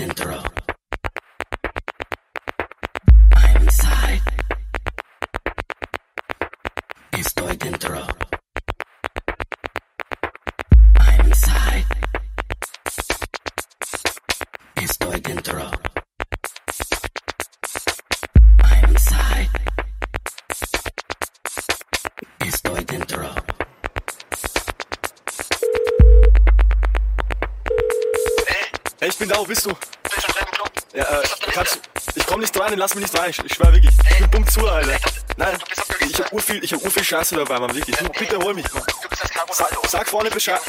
dentro. I'm inside. Estoy dentro. Lass mich nicht rein, ich, ich schwör wirklich. Ich bin bumm zu, Alter. Nein, ich hab urviel, ich hab urviel Scheiße dabei, Mann, wirklich. Du, bitte hol mich, Mann. Sag, sag vorne Bescheid.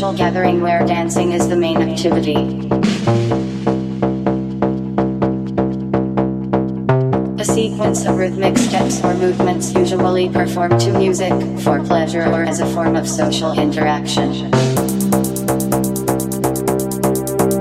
social gathering where dancing is the main activity. A sequence of rhythmic steps or movements usually performed to music, for pleasure or as a form of social interaction.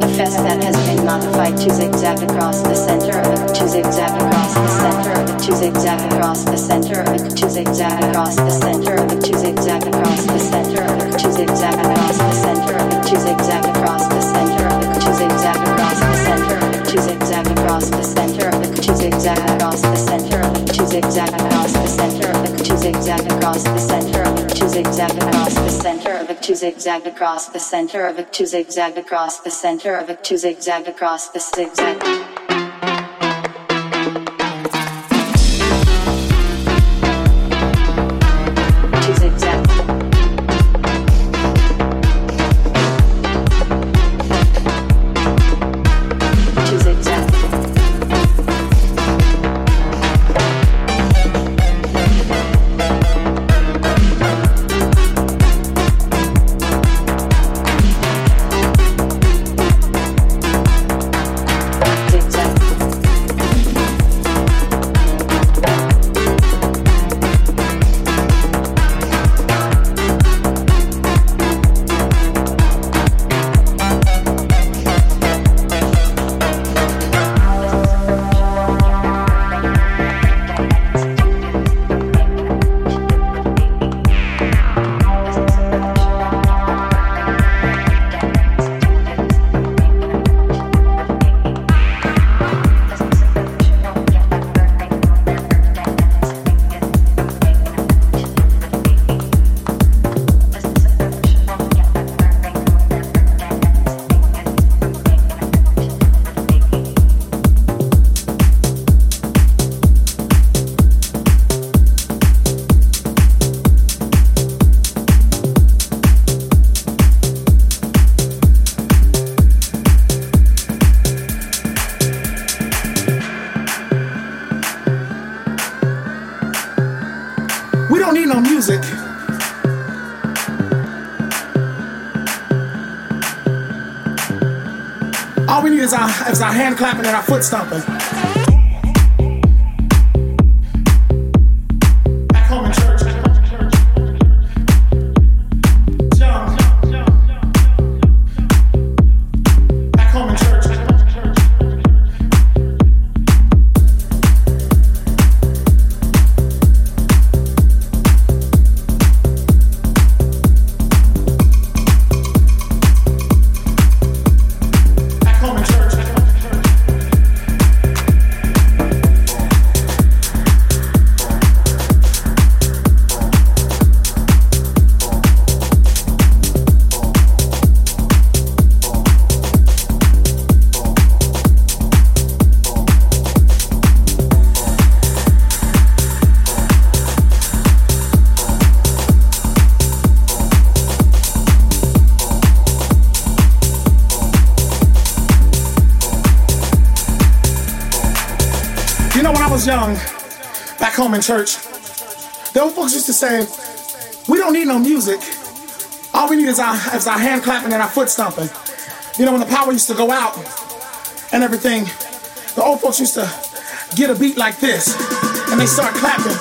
A fest that has modified to zigzag across the center to zigzag across the center to zigzag across the center to zigzag across the center to zigzag across the center to zigzag across the center to zigzag across the center to zigzag across the center to zigzag across the center to zigzag across the center zigzag across the center of it to zigzag across the center of it to zigzag across the center of it to zigzag across the center of it to zigzag across the center of it to zigzag across the zigzag clapping and our foot stomping. Church, the old folks used to say, we don't need no music. All we need is our, is our hand clapping and our foot stomping. You know, when the power used to go out and everything, the old folks used to get a beat like this, and they start clapping,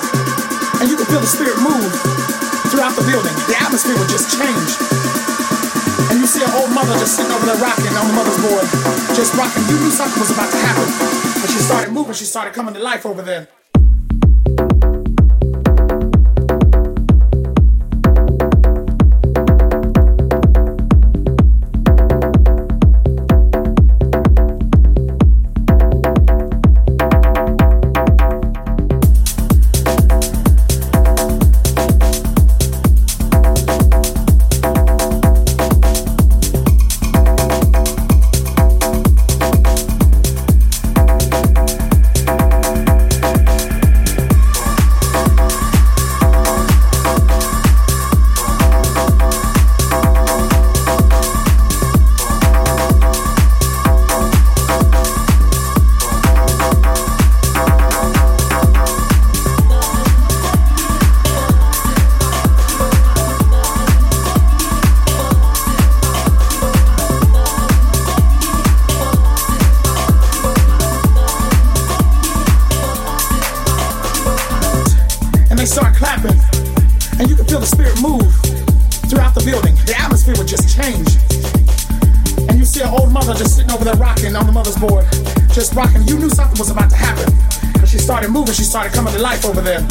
and you could feel the spirit move throughout the building. The atmosphere would just change. And you see an old mother just sitting over there rocking on the mother's board, just rocking. You knew something was about to happen. When she started moving, she started coming to life over there. Over there.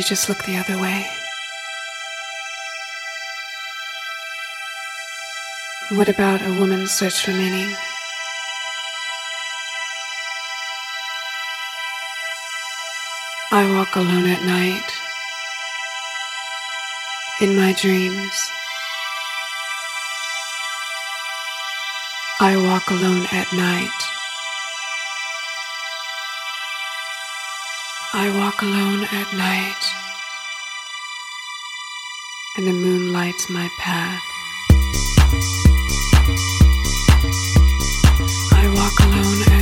you just look the other way? What about a woman's search for meaning? I walk alone at night. In my dreams, I walk alone at night. walk alone at night, and the moon lights my path. I walk alone